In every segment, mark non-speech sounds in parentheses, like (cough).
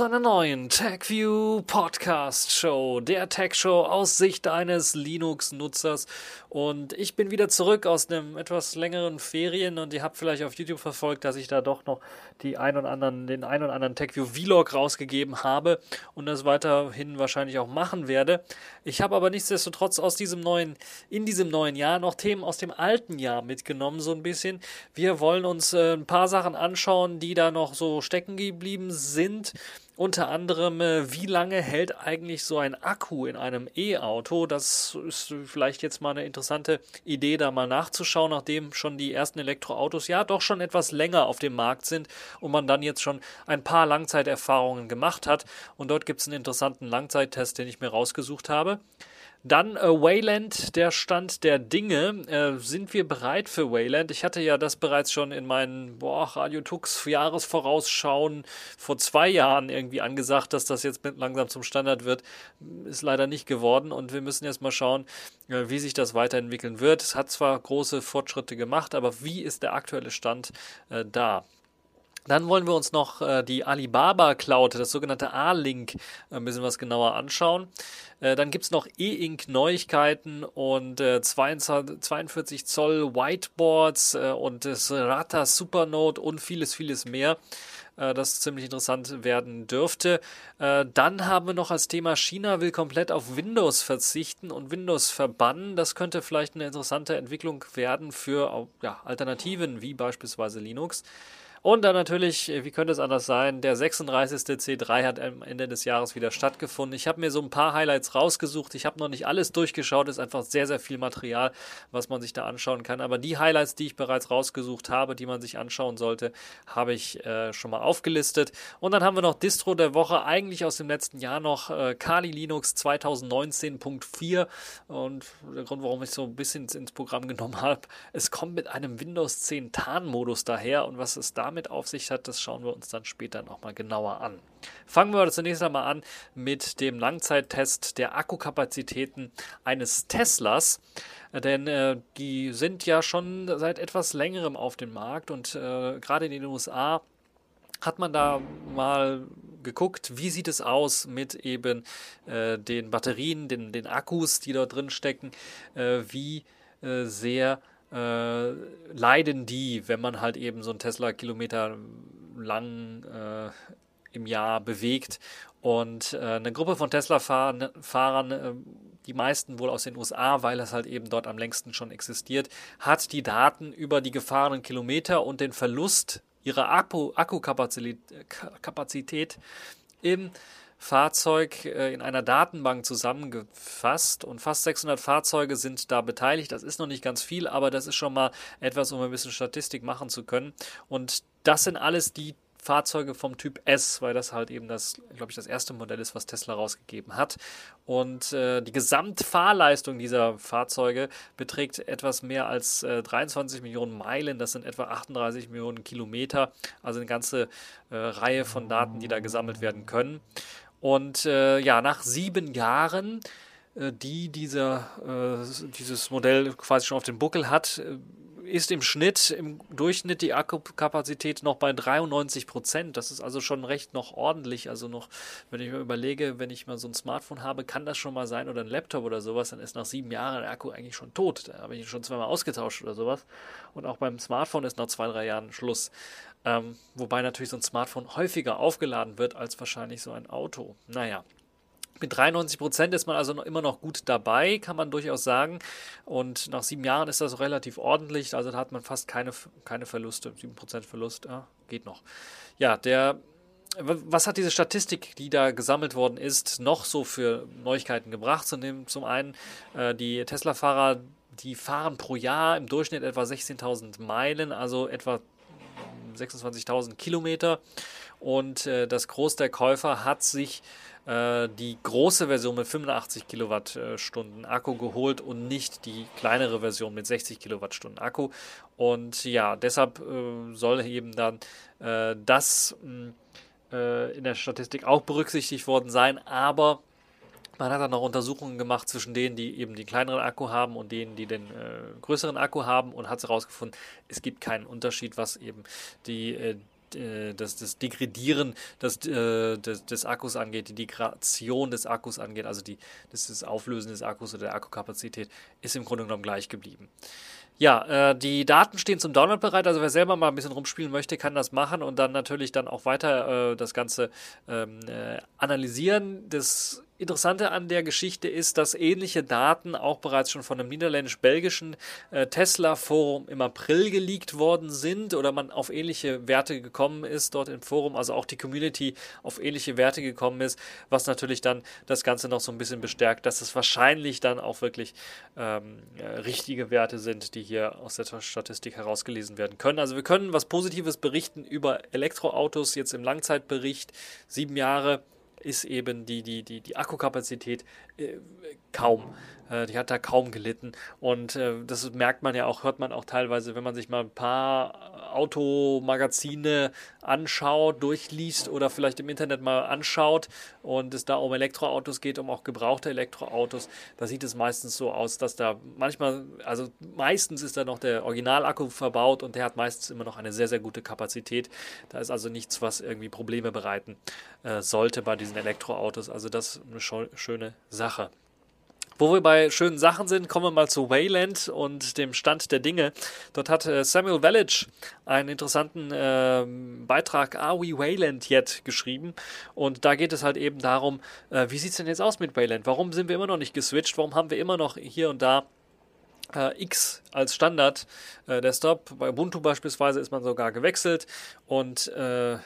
Zu einer neuen TechView Podcast Show, der Tech Show aus Sicht eines Linux-Nutzers. Und ich bin wieder zurück aus einem etwas längeren Ferien und ihr habt vielleicht auf YouTube verfolgt, dass ich da doch noch die ein und anderen, den ein und anderen TechView Vlog rausgegeben habe und das weiterhin wahrscheinlich auch machen werde. Ich habe aber nichtsdestotrotz aus diesem neuen, in diesem neuen Jahr noch Themen aus dem alten Jahr mitgenommen, so ein bisschen. Wir wollen uns äh, ein paar Sachen anschauen, die da noch so stecken geblieben sind. Unter anderem, äh, wie lange hält eigentlich so ein Akku in einem E-Auto? Das ist vielleicht jetzt mal eine interessante Idee, da mal nachzuschauen, nachdem schon die ersten Elektroautos ja doch schon etwas länger auf dem Markt sind und man dann jetzt schon ein paar Langzeiterfahrungen gemacht hat. Und dort gibt es einen interessanten Langzeittest, den ich mir rausgesucht habe. Dann äh, Wayland, der Stand der Dinge. Äh, sind wir bereit für Wayland? Ich hatte ja das bereits schon in meinen boah, Radio Tux Jahresvorausschauen vor zwei Jahren irgendwie angesagt, dass das jetzt langsam zum Standard wird. Ist leider nicht geworden und wir müssen jetzt mal schauen, äh, wie sich das weiterentwickeln wird. Es hat zwar große Fortschritte gemacht, aber wie ist der aktuelle Stand äh, da? Dann wollen wir uns noch äh, die Alibaba Cloud, das sogenannte A-Link, äh, ein bisschen was genauer anschauen. Äh, dann gibt es noch E-Ink Neuigkeiten und äh, 22, 42 Zoll Whiteboards äh, und das Rata Supernode und vieles, vieles mehr äh, das ziemlich interessant werden dürfte. Dann haben wir noch als Thema China will komplett auf Windows verzichten und Windows verbannen. Das könnte vielleicht eine interessante Entwicklung werden für ja, Alternativen wie beispielsweise Linux. Und dann natürlich, äh, wie könnte es anders sein, der 36. C3 hat am Ende des Jahres wieder stattgefunden. Ich habe mir so ein paar Highlights rausgesucht. Ich habe noch nicht alles durchgeschaut. Es ist einfach sehr, sehr viel Material, was man sich da anschauen kann. Aber die Highlights, die ich bereits rausgesucht habe, die man sich anschauen sollte, habe ich äh, schon mal aufgelistet. Und dann haben wir noch Distro der Woche, eigentlich aus dem letzten Jahr noch äh, Kali Linux 2019.4. Und der Grund, warum ich so ein bisschen ins Programm genommen (laughs) habe, es kommt mit einem Windows 10 Tarnmodus daher. Und was ist da damit auf sich hat, das schauen wir uns dann später nochmal genauer an. Fangen wir zunächst einmal an mit dem Langzeittest der Akkukapazitäten eines Teslas. Denn äh, die sind ja schon seit etwas längerem auf dem Markt und äh, gerade in den USA hat man da mal geguckt, wie sieht es aus mit eben äh, den Batterien, den, den Akkus, die dort drin stecken, äh, wie äh, sehr äh, leiden die, wenn man halt eben so einen Tesla Kilometer lang äh, im Jahr bewegt. Und äh, eine Gruppe von Tesla-Fahrern, äh, die meisten wohl aus den USA, weil es halt eben dort am längsten schon existiert, hat die Daten über die gefahrenen Kilometer und den Verlust ihrer Akku Akkukapazität im Fahrzeug äh, in einer Datenbank zusammengefasst und fast 600 Fahrzeuge sind da beteiligt. Das ist noch nicht ganz viel, aber das ist schon mal etwas, um ein bisschen Statistik machen zu können. Und das sind alles die Fahrzeuge vom Typ S, weil das halt eben das, glaube ich, das erste Modell ist, was Tesla rausgegeben hat. Und äh, die Gesamtfahrleistung dieser Fahrzeuge beträgt etwas mehr als äh, 23 Millionen Meilen. Das sind etwa 38 Millionen Kilometer. Also eine ganze äh, Reihe von Daten, die da gesammelt werden können. Und äh, ja, nach sieben Jahren, äh, die dieser, äh, dieses Modell quasi schon auf dem Buckel hat, äh, ist im Schnitt, im Durchschnitt die Akkukapazität noch bei 93 Prozent. Das ist also schon recht noch ordentlich. Also noch, wenn ich mir überlege, wenn ich mal so ein Smartphone habe, kann das schon mal sein oder ein Laptop oder sowas, dann ist nach sieben Jahren der Akku eigentlich schon tot. Da habe ich ihn schon zweimal ausgetauscht oder sowas. Und auch beim Smartphone ist nach zwei, drei Jahren Schluss. Ähm, wobei natürlich so ein Smartphone häufiger aufgeladen wird als wahrscheinlich so ein Auto. Naja. Mit 93 Prozent ist man also noch immer noch gut dabei, kann man durchaus sagen. Und nach sieben Jahren ist das relativ ordentlich. Also da hat man fast keine, keine Verluste. 7 Prozent Verlust, ja, geht noch. Ja, der was hat diese Statistik, die da gesammelt worden ist, noch so für Neuigkeiten gebracht? Zum einen äh, die Tesla-Fahrer, die fahren pro Jahr im Durchschnitt etwa 16.000 Meilen, also etwa 26.000 Kilometer. Und äh, das Groß der Käufer hat sich äh, die große Version mit 85 Kilowattstunden Akku geholt und nicht die kleinere Version mit 60 Kilowattstunden Akku. Und ja, deshalb äh, soll eben dann äh, das hm, äh, in der Statistik auch berücksichtigt worden sein. Aber man hat dann noch Untersuchungen gemacht zwischen denen, die eben den kleineren Akku haben und denen, die den äh, größeren Akku haben und hat herausgefunden, es gibt keinen Unterschied, was eben die, äh, äh, das, das Degradieren des, äh, des, des, Akkus angeht, die Degradation des Akkus angeht, also die, das, das Auflösen des Akkus oder der Akkukapazität, ist im Grunde genommen gleich geblieben. Ja, äh, die Daten stehen zum Download bereit. Also wer selber mal ein bisschen rumspielen möchte, kann das machen und dann natürlich dann auch weiter äh, das Ganze ähm, äh, analysieren. Das Interessante an der Geschichte ist, dass ähnliche Daten auch bereits schon von einem niederländisch-belgischen äh, Tesla-Forum im April geleakt worden sind oder man auf ähnliche Werte gekommen ist dort im Forum, also auch die Community auf ähnliche Werte gekommen ist, was natürlich dann das Ganze noch so ein bisschen bestärkt, dass es wahrscheinlich dann auch wirklich ähm, richtige Werte sind, die hier aus der Statistik herausgelesen werden können. Also wir können was Positives berichten über Elektroautos jetzt im Langzeitbericht, sieben Jahre ist eben die, die, die, die Akkukapazität äh, kaum. Äh, die hat da kaum gelitten. Und äh, das merkt man ja auch, hört man auch teilweise, wenn man sich mal ein paar Automagazine anschaut, durchliest oder vielleicht im Internet mal anschaut und es da um Elektroautos geht, um auch gebrauchte Elektroautos. Da sieht es meistens so aus, dass da manchmal, also meistens ist da noch der Originalakku verbaut und der hat meistens immer noch eine sehr, sehr gute Kapazität. Da ist also nichts, was irgendwie Probleme bereiten äh, sollte bei diesen Elektroautos. Also das ist eine schöne Sache. Wo wir bei schönen Sachen sind, kommen wir mal zu Wayland und dem Stand der Dinge. Dort hat äh, Samuel Village einen interessanten äh, Beitrag Are We Wayland Yet geschrieben. Und da geht es halt eben darum, äh, wie sieht es denn jetzt aus mit Wayland? Warum sind wir immer noch nicht geswitcht? Warum haben wir immer noch hier und da äh, X als Standard äh, Desktop. Bei Ubuntu beispielsweise ist man sogar gewechselt und äh,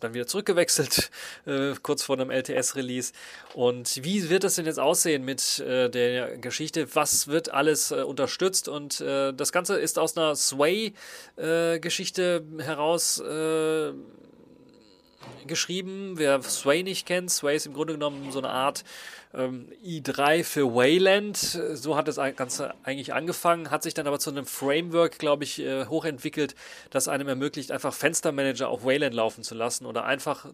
dann wieder zurückgewechselt, (laughs) äh, kurz vor einem LTS-Release. Und wie wird das denn jetzt aussehen mit äh, der Geschichte? Was wird alles äh, unterstützt? Und äh, das Ganze ist aus einer Sway-Geschichte heraus äh, geschrieben. Wer Sway nicht kennt, Sway ist im Grunde genommen so eine Art ähm, i3 für Wayland. So hat das Ganze eigentlich angefangen, hat sich dann aber zu einem Framework, glaube ich, äh, hochentwickelt, das einem ermöglicht, einfach Fenstermanager auf Wayland laufen zu lassen oder einfach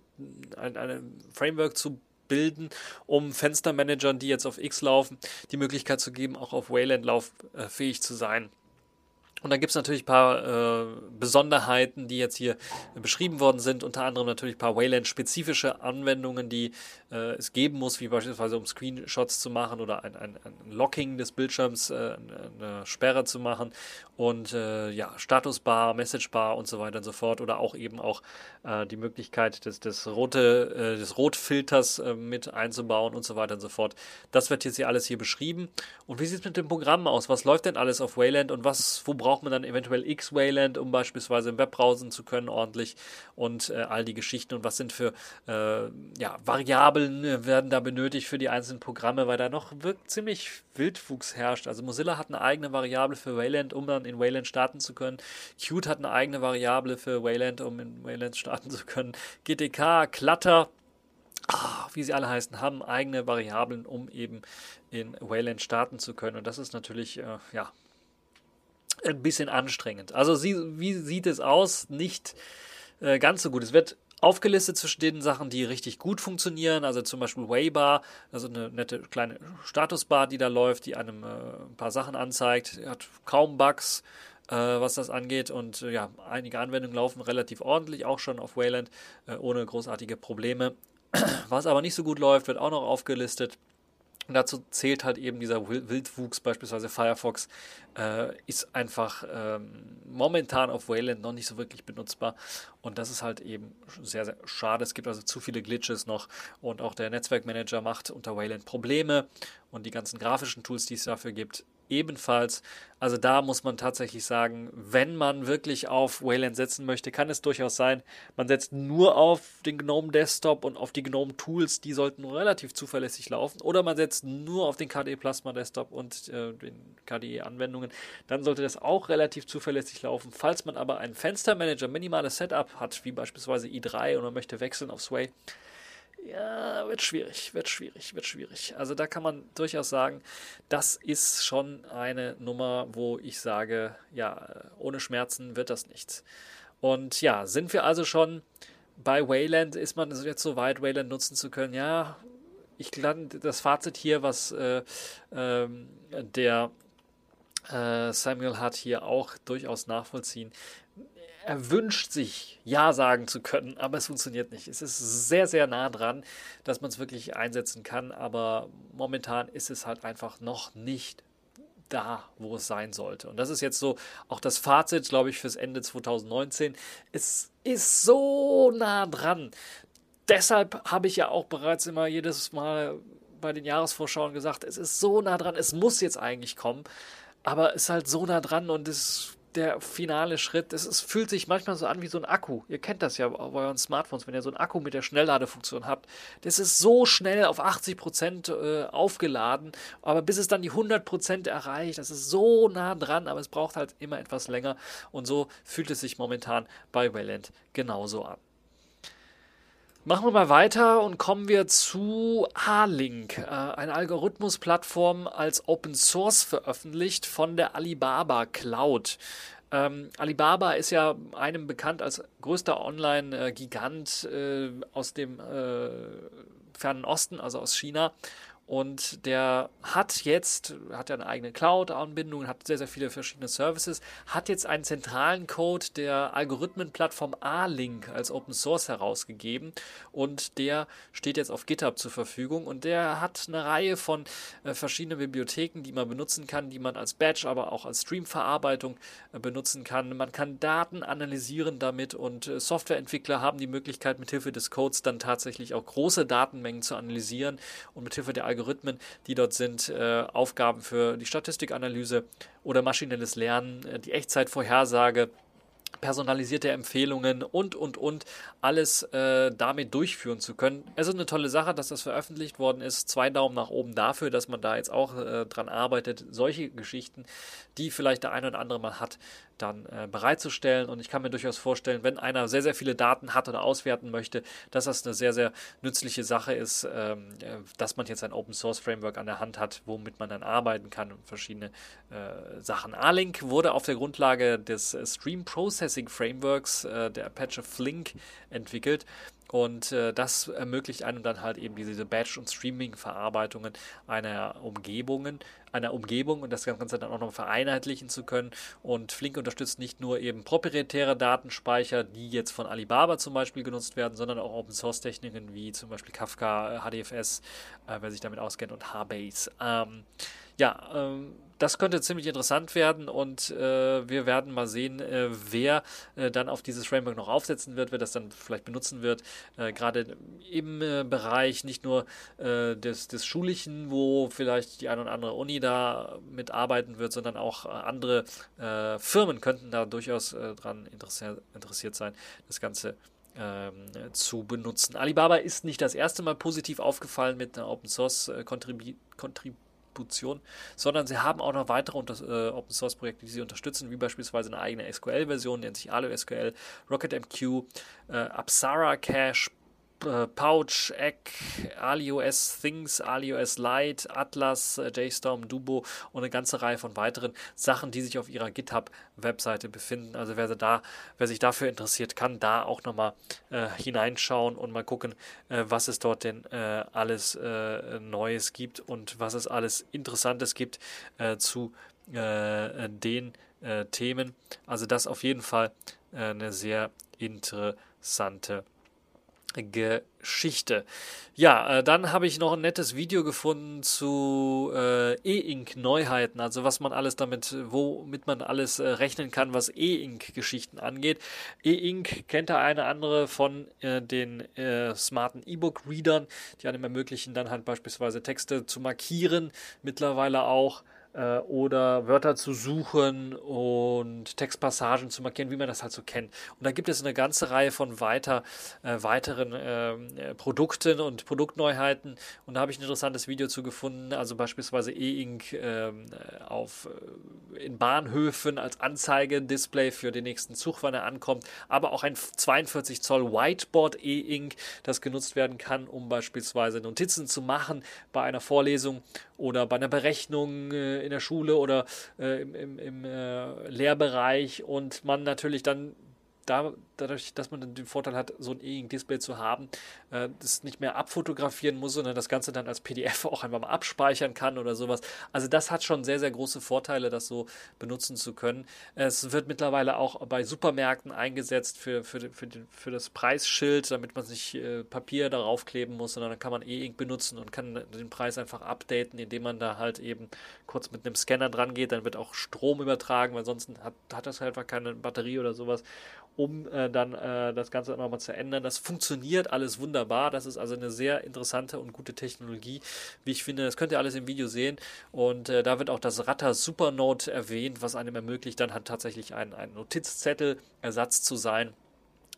ein, ein Framework zu bilden, um Fenstermanagern, die jetzt auf X laufen, die Möglichkeit zu geben, auch auf Wayland lauffähig zu sein. Und dann gibt es natürlich ein paar äh, Besonderheiten, die jetzt hier beschrieben worden sind, unter anderem natürlich ein paar Wayland-spezifische Anwendungen, die äh, es geben muss, wie beispielsweise um Screenshots zu machen oder ein, ein, ein Locking des Bildschirms, äh, eine Sperre zu machen und äh, ja, Statusbar, Messagebar und so weiter und so fort oder auch eben auch äh, die Möglichkeit des, des, rote, äh, des Rotfilters mit einzubauen und so weiter und so fort. Das wird jetzt hier alles hier beschrieben. Und wie sieht es mit dem Programm aus? Was läuft denn alles auf Wayland und was, wo braucht man dann eventuell X-Wayland, um beispielsweise im Web browsen zu können ordentlich und äh, all die Geschichten und was sind für äh, ja, Variablen äh, werden da benötigt für die einzelnen Programme, weil da noch wirklich ziemlich Wildwuchs herrscht. Also Mozilla hat eine eigene Variable für Wayland, um dann in Wayland starten zu können. Qt hat eine eigene Variable für Wayland, um in Wayland starten zu können. GTK, Clutter, ah, wie sie alle heißen, haben eigene Variablen, um eben in Wayland starten zu können. Und das ist natürlich, äh, ja, ein bisschen anstrengend. Also sie, wie sieht es aus? Nicht äh, ganz so gut. Es wird aufgelistet zwischen den Sachen, die richtig gut funktionieren, also zum Beispiel Waybar, also eine nette kleine Statusbar, die da läuft, die einem äh, ein paar Sachen anzeigt, hat kaum Bugs, äh, was das angeht und äh, ja, einige Anwendungen laufen relativ ordentlich, auch schon auf Wayland, äh, ohne großartige Probleme. (clears throat) Was aber nicht so gut läuft, wird auch noch aufgelistet. Und dazu zählt halt eben dieser Wildwuchs, beispielsweise Firefox, äh, ist einfach ähm, momentan auf Wayland noch nicht so wirklich benutzbar. Und das ist halt eben sehr, sehr schade. Es gibt also zu viele Glitches noch. Und auch der Netzwerkmanager macht unter Wayland Probleme. Und die ganzen grafischen Tools, die es dafür gibt, ebenfalls. Also da muss man tatsächlich sagen, wenn man wirklich auf Wayland setzen möchte, kann es durchaus sein, man setzt nur auf den GNOME Desktop und auf die GNOME Tools, die sollten relativ zuverlässig laufen. Oder man setzt nur auf den KDE Plasma Desktop und äh, den KDE Anwendungen, dann sollte das auch relativ zuverlässig laufen. Falls man aber einen Fenstermanager, minimales Setup hat, wie beispielsweise i3 und man möchte wechseln auf Sway, ja, wird schwierig, wird schwierig, wird schwierig. Also da kann man durchaus sagen, das ist schon eine Nummer, wo ich sage, ja, ohne Schmerzen wird das nichts. Und ja, sind wir also schon bei Wayland, ist man jetzt so weit, Wayland nutzen zu können? Ja, ich glaube, das Fazit hier, was äh, äh, der äh, Samuel hat, hier auch durchaus nachvollziehen er wünscht sich Ja sagen zu können, aber es funktioniert nicht. Es ist sehr, sehr nah dran, dass man es wirklich einsetzen kann, aber momentan ist es halt einfach noch nicht da, wo es sein sollte. Und das ist jetzt so auch das Fazit, glaube ich, fürs Ende 2019. Es ist so nah dran. Deshalb habe ich ja auch bereits immer jedes Mal bei den Jahresvorschauen gesagt, es ist so nah dran, es muss jetzt eigentlich kommen, aber es ist halt so nah dran und es der finale Schritt. Es, es, fühlt sich manchmal so an wie so ein Akku. Ihr kennt das ja bei euren Smartphones, wenn ihr so einen Akku mit der Schnellladefunktion habt. Das ist so schnell auf 80 Prozent, äh, aufgeladen, aber bis es dann die 100 Prozent erreicht, das ist so nah dran, aber es braucht halt immer etwas länger. Und so fühlt es sich momentan bei Wayland genauso an. Machen wir mal weiter und kommen wir zu A-Link, äh, eine Algorithmusplattform als Open Source veröffentlicht von der Alibaba Cloud. Ähm, Alibaba ist ja einem bekannt als größter Online-Gigant äh, aus dem äh, fernen Osten, also aus China. Und der hat jetzt, hat ja eine eigene Cloud-Anbindung, hat sehr, sehr viele verschiedene Services, hat jetzt einen zentralen Code der Algorithmenplattform A-Link als Open Source herausgegeben und der steht jetzt auf GitHub zur Verfügung und der hat eine Reihe von äh, verschiedenen Bibliotheken, die man benutzen kann, die man als Batch, aber auch als Streamverarbeitung äh, benutzen kann. Man kann Daten analysieren damit und äh, Softwareentwickler haben die Möglichkeit, mithilfe des Codes dann tatsächlich auch große Datenmengen zu analysieren und mithilfe der Algorithmen, die dort sind, äh, Aufgaben für die Statistikanalyse oder maschinelles Lernen, äh, die Echtzeitvorhersage personalisierte Empfehlungen und, und, und alles äh, damit durchführen zu können. Es ist eine tolle Sache, dass das veröffentlicht worden ist. Zwei Daumen nach oben dafür, dass man da jetzt auch äh, dran arbeitet, solche Geschichten, die vielleicht der eine oder andere mal hat, dann äh, bereitzustellen. Und ich kann mir durchaus vorstellen, wenn einer sehr, sehr viele Daten hat oder auswerten möchte, dass das eine sehr, sehr nützliche Sache ist, ähm, äh, dass man jetzt ein Open Source Framework an der Hand hat, womit man dann arbeiten kann und verschiedene äh, Sachen. A-Link wurde auf der Grundlage des äh, Stream Processing Frameworks äh, der Apache Flink entwickelt. Und äh, das ermöglicht einem dann halt eben diese Batch- und Streaming-Verarbeitungen einer Umgebungen, einer Umgebung und das Ganze dann auch noch vereinheitlichen zu können. Und Flink unterstützt nicht nur eben proprietäre Datenspeicher, die jetzt von Alibaba zum Beispiel genutzt werden, sondern auch Open Source Techniken wie zum Beispiel Kafka, HDFS, äh, wer sich damit auskennt, und HBase. Ähm, ja, ähm, das könnte ziemlich interessant werden und äh, wir werden mal sehen, äh, wer äh, dann auf dieses Framework noch aufsetzen wird, wer das dann vielleicht benutzen wird. Äh, gerade im äh, Bereich nicht nur äh, des, des Schulischen, wo vielleicht die eine oder andere Uni da mitarbeiten wird, sondern auch andere Firmen könnten da durchaus dran interessiert, interessiert sein, das Ganze ähm, zu benutzen. Alibaba ist nicht das erste Mal positiv aufgefallen mit einer Open Source Contribution. Distribution, sondern sie haben auch noch weitere äh, Open Source Projekte, die sie unterstützen, wie beispielsweise eine eigene SQL-Version, nennt sich AluSQL, RocketMQ, äh, Apsara Cache, äh, Pouch, Egg, AliOS Things, AliOS Lite, Atlas, äh, JStorm, Dubo und eine ganze Reihe von weiteren Sachen, die sich auf ihrer GitHub-Webseite befinden. Also wer, da, wer sich dafür interessiert, kann da auch nochmal äh, hineinschauen und mal gucken, äh, was es dort denn äh, alles Neues gibt und was es alles Interessantes gibt zu den Themen. Also das auf jeden Fall eine sehr interessante Geschichte. Ja, äh, dann habe ich noch ein nettes Video gefunden zu äh, E-Ink-Neuheiten, also was man alles damit, womit man alles äh, rechnen kann, was E-Ink-Geschichten angeht. E-Ink kennt der eine andere von äh, den äh, smarten E-Book-Readern, die einem ermöglichen, dann halt beispielsweise Texte zu markieren, mittlerweile auch äh, oder Wörter zu suchen und Textpassagen zu markieren, wie man das halt so kennt. Und da gibt es eine ganze Reihe von weiter, äh, weiteren ähm, äh, Produkten und Produktneuheiten. Und da habe ich ein interessantes Video zu gefunden, also beispielsweise E-Ink ähm, auf, äh, in Bahnhöfen als Anzeigedisplay für den nächsten Zug, wann er ankommt, aber auch ein 42 Zoll Whiteboard E-Ink, das genutzt werden kann, um beispielsweise Notizen zu machen bei einer Vorlesung oder bei einer Berechnung äh, in der Schule oder äh, im, im, im äh, Lehrbereich und man natürlich dann da, dadurch, dass man den Vorteil hat, so ein E-Ink-Display zu haben, äh, das nicht mehr abfotografieren muss, sondern das Ganze dann als PDF auch einfach mal abspeichern kann oder sowas. Also das hat schon sehr, sehr große Vorteile, das so benutzen zu können. Es wird mittlerweile auch bei Supermärkten eingesetzt für, für, für, den, für das Preisschild, damit man sich äh, Papier darauf kleben muss, sondern dann kann man E-Ink benutzen und kann den Preis einfach updaten, indem man da halt eben kurz mit einem Scanner dran geht, dann wird auch Strom übertragen, weil sonst hat, hat das halt einfach keine Batterie oder sowas um äh, dann äh, das Ganze nochmal zu ändern. Das funktioniert alles wunderbar. Das ist also eine sehr interessante und gute Technologie, wie ich finde. Das könnt ihr alles im Video sehen. Und äh, da wird auch das Ratter Supernote erwähnt, was einem ermöglicht, dann halt tatsächlich ein, ein Notizzettel-Ersatz zu sein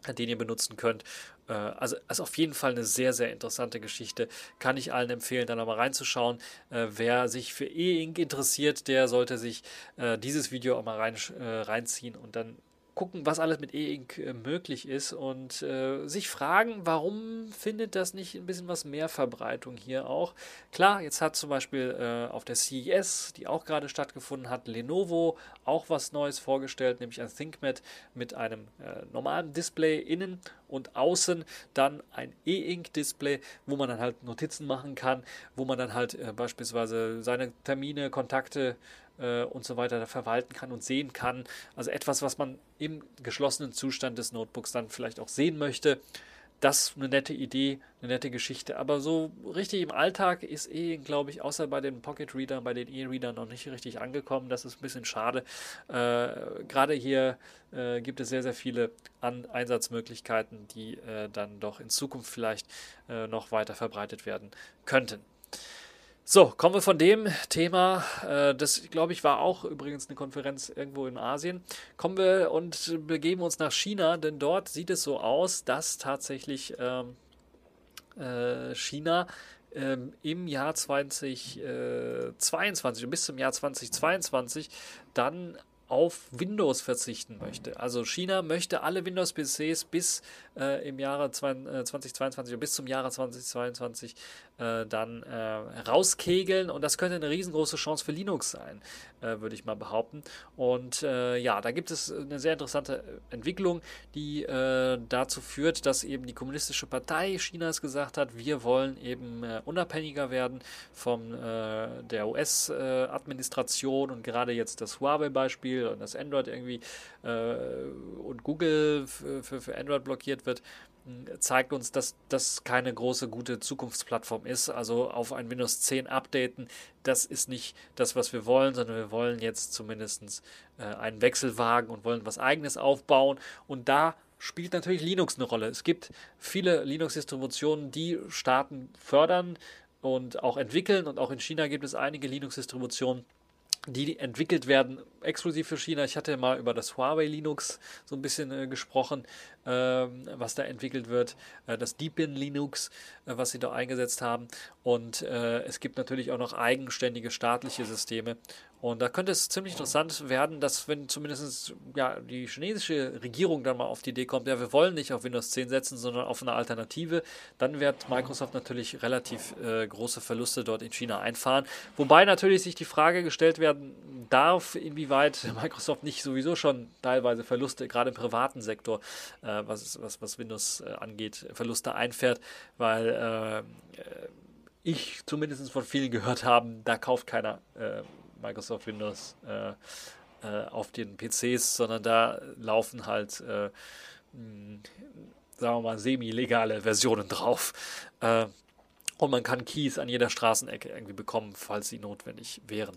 den ihr benutzen könnt. Äh, also, also auf jeden Fall eine sehr, sehr interessante Geschichte. Kann ich allen empfehlen, da nochmal reinzuschauen. Äh, wer sich für E-Ink interessiert, der sollte sich äh, dieses Video auch mal rein, reinziehen und dann gucken, was alles mit E-Ink äh, möglich ist und äh, sich fragen, warum findet das nicht ein bisschen was mehr Verbreitung hier auch. Klar, jetzt hat zum Beispiel äh, auf der CES, die auch gerade stattgefunden hat, Lenovo auch was Neues vorgestellt, nämlich ein ThinkPad mit einem äh, normalen Display innen und außen dann ein E-Ink-Display, wo man dann halt Notizen machen kann, wo man dann halt äh, beispielsweise seine Termine, Kontakte äh, und so weiter verwalten kann und sehen kann. Also etwas, was man im geschlossenen Zustand des Notebooks dann vielleicht auch sehen möchte. Das ist eine nette Idee, eine nette Geschichte. Aber so richtig im Alltag ist eh, glaube ich, außer bei den Pocket Readern, bei den E-Readern noch nicht richtig angekommen. Das ist ein bisschen schade. Äh, Gerade hier äh, gibt es sehr, sehr viele An Einsatzmöglichkeiten, die äh, dann doch in Zukunft vielleicht äh, noch weiter verbreitet werden könnten. So, kommen wir von dem Thema, äh, das glaube ich war auch übrigens eine Konferenz irgendwo in Asien, kommen wir und begeben uns nach China, denn dort sieht es so aus, dass tatsächlich ähm, äh, China ähm, im Jahr 2022 und bis zum Jahr 2022 dann auf Windows verzichten möchte. Also China möchte alle Windows-PCs bis äh, im Jahre 2022 äh, bis zum Jahre 2022 äh, dann äh, rauskegeln und das könnte eine riesengroße Chance für Linux sein, äh, würde ich mal behaupten. Und äh, ja, da gibt es eine sehr interessante Entwicklung, die dazu führt, dass eben die Kommunistische Partei Chinas gesagt hat, wir wollen eben unabhängiger werden von der US-Administration und gerade jetzt das Huawei-Beispiel und das Android irgendwie und Google für, für Android blockiert wird zeigt uns, dass das keine große, gute Zukunftsplattform ist. Also auf ein Windows 10 updaten, das ist nicht das, was wir wollen, sondern wir wollen jetzt zumindest äh, einen Wechsel wagen und wollen was eigenes aufbauen. Und da spielt natürlich Linux eine Rolle. Es gibt viele Linux-Distributionen, die Staaten fördern und auch entwickeln. Und auch in China gibt es einige Linux-Distributionen, die entwickelt werden exklusiv für China. Ich hatte mal über das Huawei Linux so ein bisschen äh, gesprochen, was da entwickelt wird, äh, das Deepin Linux, äh, was sie da eingesetzt haben. Und äh, es gibt natürlich auch noch eigenständige staatliche Systeme. Und da könnte es ziemlich interessant werden, dass wenn zumindest ja, die chinesische Regierung dann mal auf die Idee kommt, ja, wir wollen nicht auf Windows 10 setzen, sondern auf eine Alternative, dann wird Microsoft natürlich relativ äh, große Verluste dort in China einfahren. Wobei natürlich sich die Frage gestellt werden darf, inwieweit (laughs) Microsoft nicht sowieso schon teilweise Verluste, gerade im privaten Sektor, äh, was, was, was Windows äh, angeht, Verluste einfährt, weil äh, ich zumindest von vielen gehört habe, da kauft keiner äh, Microsoft Windows äh, äh, auf den PCs, sondern da laufen halt, äh, sagen wir mal, semi-legale Versionen drauf. Äh, und man kann Keys an jeder Straßenecke irgendwie bekommen, falls sie notwendig wären.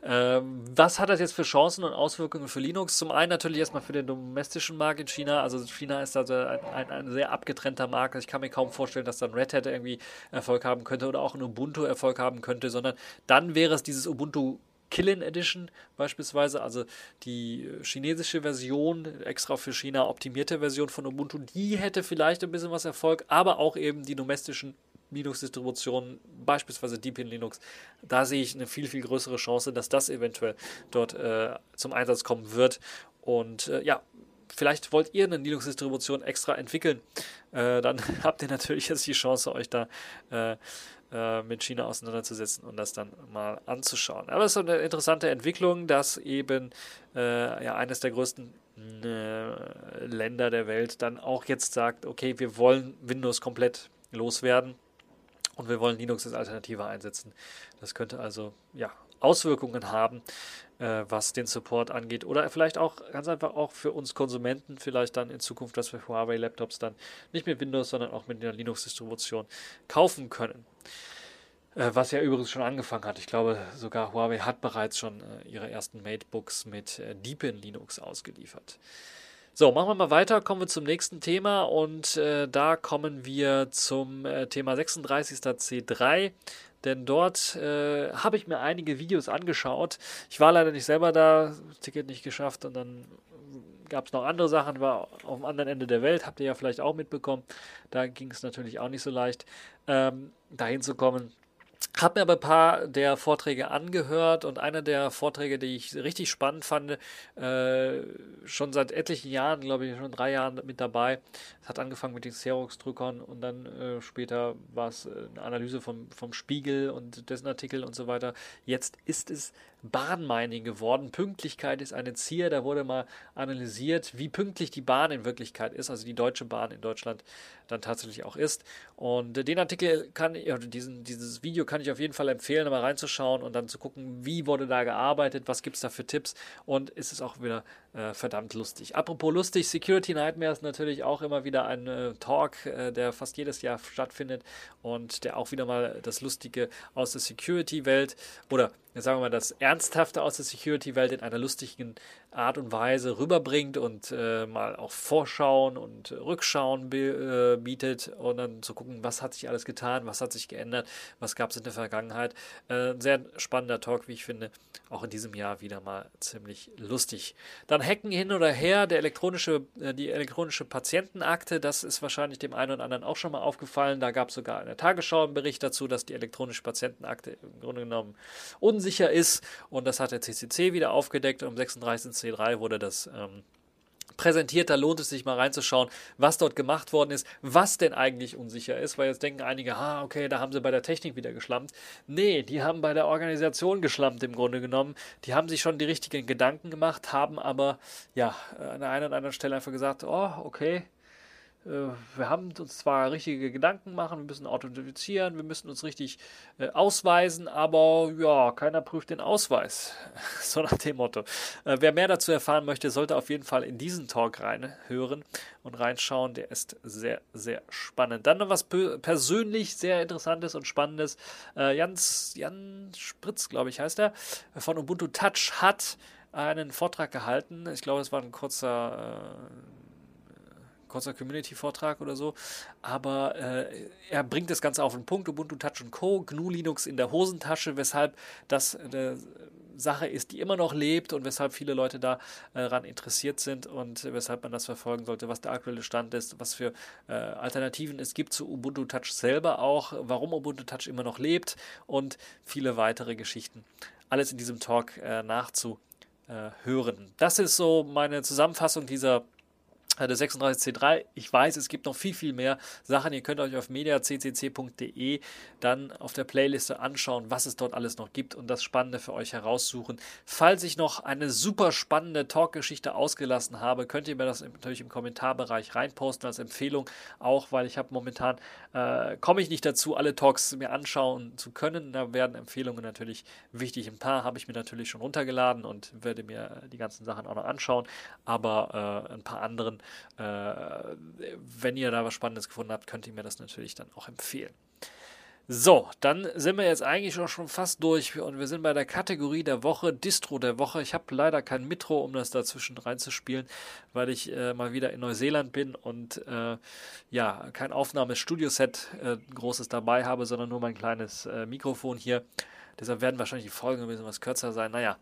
Ähm, was hat das jetzt für Chancen und Auswirkungen für Linux? Zum einen natürlich erstmal für den domestischen Markt in China. Also China ist also ein, ein, ein, sehr abgetrennter Markt. Ich kann mir kaum vorstellen, dass dann Red Hat irgendwie Erfolg haben könnte oder auch ein Ubuntu Erfolg haben könnte, sondern dann wäre es dieses Ubuntu Killin Edition beispielsweise, also die chinesische Version, extra für China optimierte Version von Ubuntu, die hätte vielleicht ein bisschen was Erfolg, aber auch eben die domestischen Linux-Distributionen, beispielsweise Deepin Linux, da sehe ich eine viel, viel größere Chance, dass das eventuell dort äh, zum Einsatz kommen wird. Und äh, ja, vielleicht wollt ihr eine Linux-Distribution extra entwickeln, äh, dann (laughs) habt ihr natürlich jetzt die Chance, euch da äh, äh, mit China auseinanderzusetzen und das dann mal anzuschauen. Aber es ist eine interessante Entwicklung, dass eben äh, ja eines der größten äh, Länder der Welt dann auch jetzt sagt, okay, wir wollen Windows komplett loswerden und wir wollen Linux als Alternative einsetzen. Das könnte also ja Auswirkungen haben, äh, was den Support angeht. Oder vielleicht auch ganz einfach auch für uns Konsumenten, vielleicht dann in Zukunft, dass wir Huawei-Laptops dann nicht mit Windows, sondern auch mit einer Linux-Distribution kaufen können. Äh, was ja übrigens schon angefangen hat. Ich glaube, sogar Huawei hat bereits schon äh, ihre ersten Matebooks mit äh, Deepin Linux ausgeliefert. So, machen wir mal weiter, kommen wir zum nächsten Thema und äh, da kommen wir zum äh, Thema 36C3 denn dort äh, habe ich mir einige Videos angeschaut. Ich war leider nicht selber da, Ticket nicht geschafft und dann gab es noch andere Sachen, war auf dem anderen Ende der Welt, habt ihr ja vielleicht auch mitbekommen. Da ging es natürlich auch nicht so leicht, ähm, dahin zu kommen. Habe mir aber ein paar der Vorträge angehört und einer der Vorträge, die ich richtig spannend fand, äh, schon seit etlichen Jahren, glaube ich, schon drei Jahren mit dabei. Es hat angefangen mit den Xerox-Drückern und dann äh, später war es eine Analyse vom, vom Spiegel und dessen Artikel und so weiter. Jetzt ist es Bahnmining geworden. Pünktlichkeit ist eine Zier. Da wurde mal analysiert, wie pünktlich die Bahn in Wirklichkeit ist, also die Deutsche Bahn in Deutschland dann tatsächlich auch ist. Und den Artikel kann oder diesen, dieses Video kann ich auf jeden Fall empfehlen, mal reinzuschauen und dann zu gucken, wie wurde da gearbeitet, was gibt es da für Tipps und ist es auch wieder äh, verdammt lustig. Apropos lustig, Security Nightmare ist natürlich auch immer wieder ein äh, Talk, äh, der fast jedes Jahr stattfindet und der auch wieder mal das Lustige aus der Security-Welt oder sagen wir mal das Ernsthafte aus der Security-Welt in einer lustigen Art und Weise rüberbringt und äh, mal auch Vorschauen und Rückschauen äh, bietet und dann zu gucken, was hat sich alles getan, was hat sich geändert, was gab es in der Vergangenheit. Äh, sehr spannender Talk, wie ich finde. Auch in diesem Jahr wieder mal ziemlich lustig. Dann Hacken hin oder her, der elektronische, äh, die elektronische Patientenakte, das ist wahrscheinlich dem einen oder anderen auch schon mal aufgefallen. Da gab es sogar eine Tagesschau einen Bericht dazu, dass die elektronische Patientenakte im Grunde genommen unsicher ist und das hat der CCC wieder aufgedeckt. Am 36. C3 wurde das ähm, präsentiert. Da lohnt es sich mal reinzuschauen, was dort gemacht worden ist, was denn eigentlich unsicher ist, weil jetzt denken einige, ah, okay, da haben sie bei der Technik wieder geschlampt. Nee, die haben bei der Organisation geschlampt im Grunde genommen. Die haben sich schon die richtigen Gedanken gemacht, haben aber ja an der einen oder anderen Stelle einfach gesagt, oh, okay, wir haben uns zwar richtige Gedanken machen, wir müssen authentifizieren, wir müssen uns richtig äh, ausweisen, aber ja, keiner prüft den Ausweis. (laughs) so nach dem Motto. Äh, wer mehr dazu erfahren möchte, sollte auf jeden Fall in diesen Talk reinhören und reinschauen. Der ist sehr, sehr spannend. Dann noch was persönlich sehr Interessantes und Spannendes. Äh, Jans, Jan Spritz, glaube ich, heißt er, von Ubuntu Touch hat einen Vortrag gehalten. Ich glaube, es war ein kurzer äh, kurzer Community-Vortrag oder so. Aber äh, er bringt das Ganze auf den Punkt. Ubuntu Touch Co. GNU Linux in der Hosentasche, weshalb das eine Sache ist, die immer noch lebt und weshalb viele Leute daran äh, interessiert sind und weshalb man das verfolgen sollte, was der aktuelle Stand ist, was für äh, Alternativen es gibt zu Ubuntu Touch selber auch, warum Ubuntu Touch immer noch lebt und viele weitere Geschichten. Alles in diesem Talk äh, nachzuhören. Das ist so meine Zusammenfassung dieser der 36C3. Ich weiß, es gibt noch viel, viel mehr Sachen. Ihr könnt euch auf mediaccc.de dann auf der Playliste anschauen, was es dort alles noch gibt und das Spannende für euch heraussuchen. Falls ich noch eine super spannende Talkgeschichte ausgelassen habe, könnt ihr mir das natürlich im Kommentarbereich reinposten als Empfehlung. Auch weil ich habe momentan, äh, komme ich nicht dazu, alle Talks mir anschauen zu können. Da werden Empfehlungen natürlich wichtig. Ein paar habe ich mir natürlich schon runtergeladen und werde mir die ganzen Sachen auch noch anschauen. Aber äh, ein paar anderen äh, wenn ihr da was Spannendes gefunden habt, könnt ihr mir das natürlich dann auch empfehlen. So, dann sind wir jetzt eigentlich auch schon fast durch und wir sind bei der Kategorie der Woche, Distro der Woche. Ich habe leider kein Mitro, um das dazwischen reinzuspielen, weil ich äh, mal wieder in Neuseeland bin und äh, ja, kein Aufnahmestudio-Set äh, großes dabei habe, sondern nur mein kleines äh, Mikrofon hier. Deshalb werden wahrscheinlich die Folgen ein bisschen was kürzer sein. Naja,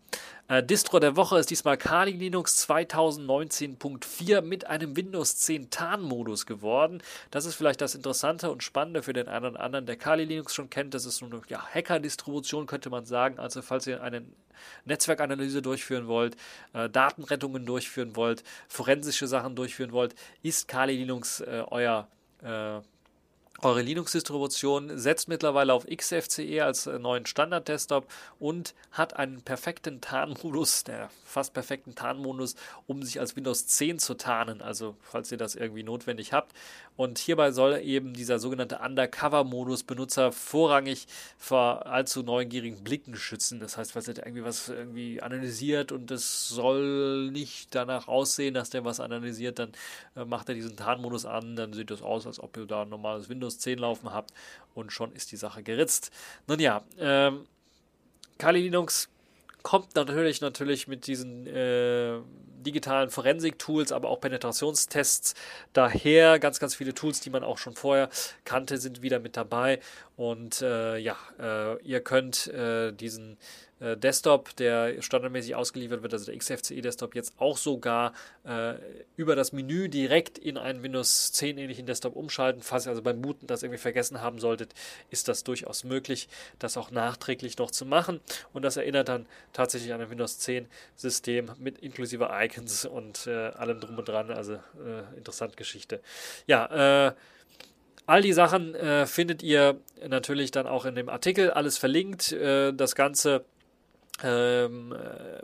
äh, Distro der Woche ist diesmal Kali Linux 2019.4 mit einem Windows 10 Tarnmodus geworden. Das ist vielleicht das Interessante und Spannende für den einen oder anderen, der Kali Linux schon kennt. Das ist so eine ja, Hacker-Distribution, könnte man sagen. Also falls ihr eine Netzwerkanalyse durchführen wollt, äh, Datenrettungen durchführen wollt, forensische Sachen durchführen wollt, ist Kali Linux äh, euer äh, eure Linux-Distribution setzt mittlerweile auf XFCE als äh, neuen Standard-Desktop und hat einen perfekten Tarnmodus, der fast perfekten Tarnmodus, um sich als Windows 10 zu tarnen, also falls ihr das irgendwie notwendig habt. Und hierbei soll eben dieser sogenannte Undercover-Modus Benutzer vorrangig vor allzu neugierigen Blicken schützen. Das heißt, falls ihr irgendwie was irgendwie analysiert und es soll nicht danach aussehen, dass der was analysiert, dann äh, macht er diesen Tarnmodus an, dann sieht das aus, als ob ihr da ein normales Windows Windows 10 laufen habt und schon ist die Sache geritzt. Nun ja, ähm, Kali Linux kommt natürlich natürlich mit diesen äh, digitalen Forensik-Tools, aber auch Penetrationstests daher. Ganz, ganz viele Tools, die man auch schon vorher kannte, sind wieder mit dabei. Und äh, ja, äh, ihr könnt äh, diesen äh, Desktop, der standardmäßig ausgeliefert wird, also der XFCE-Desktop, jetzt auch sogar äh, über das Menü direkt in einen Windows 10 ähnlichen Desktop umschalten. Falls ihr also beim Booten das irgendwie vergessen haben solltet, ist das durchaus möglich, das auch nachträglich noch zu machen. Und das erinnert dann tatsächlich an ein Windows 10 System mit inklusive Icons und äh, allem drum und dran. Also äh, interessante Geschichte. Ja, äh, All die Sachen äh, findet ihr natürlich dann auch in dem Artikel, alles verlinkt. Äh, das Ganze ähm, äh,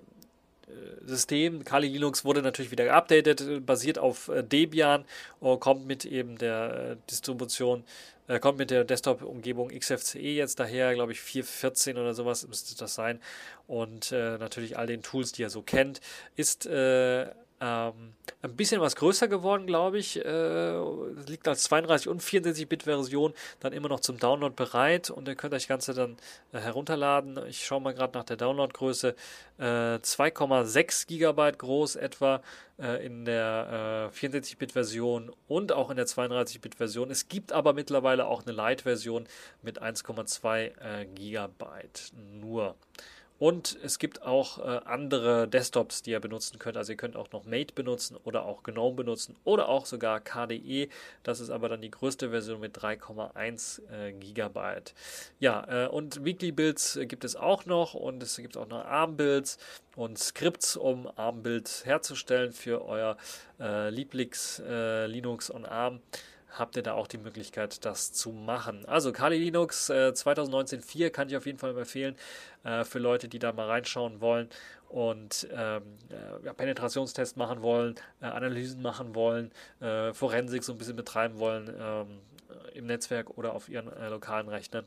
System, Kali Linux wurde natürlich wieder geupdatet, basiert auf äh, Debian und kommt mit eben der äh, Distribution, äh, kommt mit der Desktop-Umgebung XFCE jetzt daher, glaube ich 4.14 oder sowas müsste das sein. Und äh, natürlich all den Tools, die ihr so kennt, ist äh, ähm, ein bisschen was größer geworden, glaube ich. Äh, liegt als 32 und 64-Bit-Version dann immer noch zum Download bereit und ihr könnt euch das Ganze dann äh, herunterladen. Ich schaue mal gerade nach der Downloadgröße. Äh, 2,6 GB groß etwa äh, in der 64-Bit-Version äh, und auch in der 32-Bit-Version. Es gibt aber mittlerweile auch eine Lite-Version mit 1,2 GB nur. Und es gibt auch äh, andere Desktops, die ihr benutzen könnt. Also ihr könnt auch noch Mate benutzen oder auch GNOME benutzen oder auch sogar KDE. Das ist aber dann die größte Version mit 3,1 äh, Gigabyte. Ja, äh, und Weekly Builds gibt es auch noch und es gibt auch noch ARM-Builds und Skripts, um ARM-Builds herzustellen für euer äh, Lieblings-Linux äh, und ARM habt ihr da auch die Möglichkeit, das zu machen. Also Kali Linux äh, 2019.4 kann ich auf jeden Fall empfehlen äh, für Leute, die da mal reinschauen wollen und ähm, äh, ja, Penetrationstests machen wollen, äh, Analysen machen wollen, äh, Forensik so ein bisschen betreiben wollen ähm, im Netzwerk oder auf ihren äh, lokalen Rechnern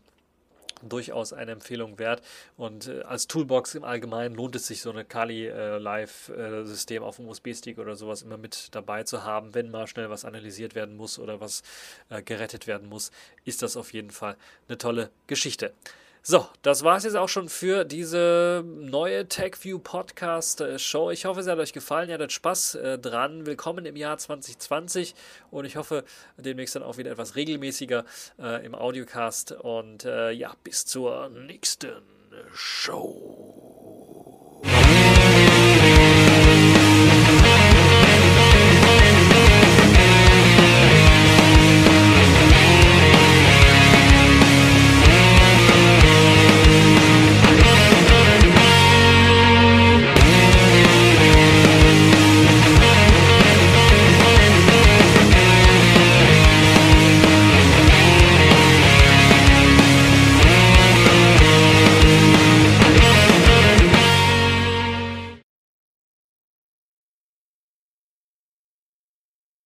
durchaus eine Empfehlung wert. Und äh, als Toolbox im Allgemeinen lohnt es sich, so eine Kali äh, äh, auf dem USB-Stick oder sowas immer mit dabei zu haben. Wenn mal schnell was analysiert werden muss oder was äh, gerettet werden muss, ist das auf jeden Fall eine tolle Geschichte. So, das war es jetzt auch schon für diese neue TechView Podcast äh, Show. Ich hoffe, es hat euch gefallen. Ihr hattet Spaß äh, dran. Willkommen im Jahr 2020 und ich hoffe, demnächst dann auch wieder etwas regelmäßiger äh, im Audiocast. Und äh, ja, bis zur nächsten Show.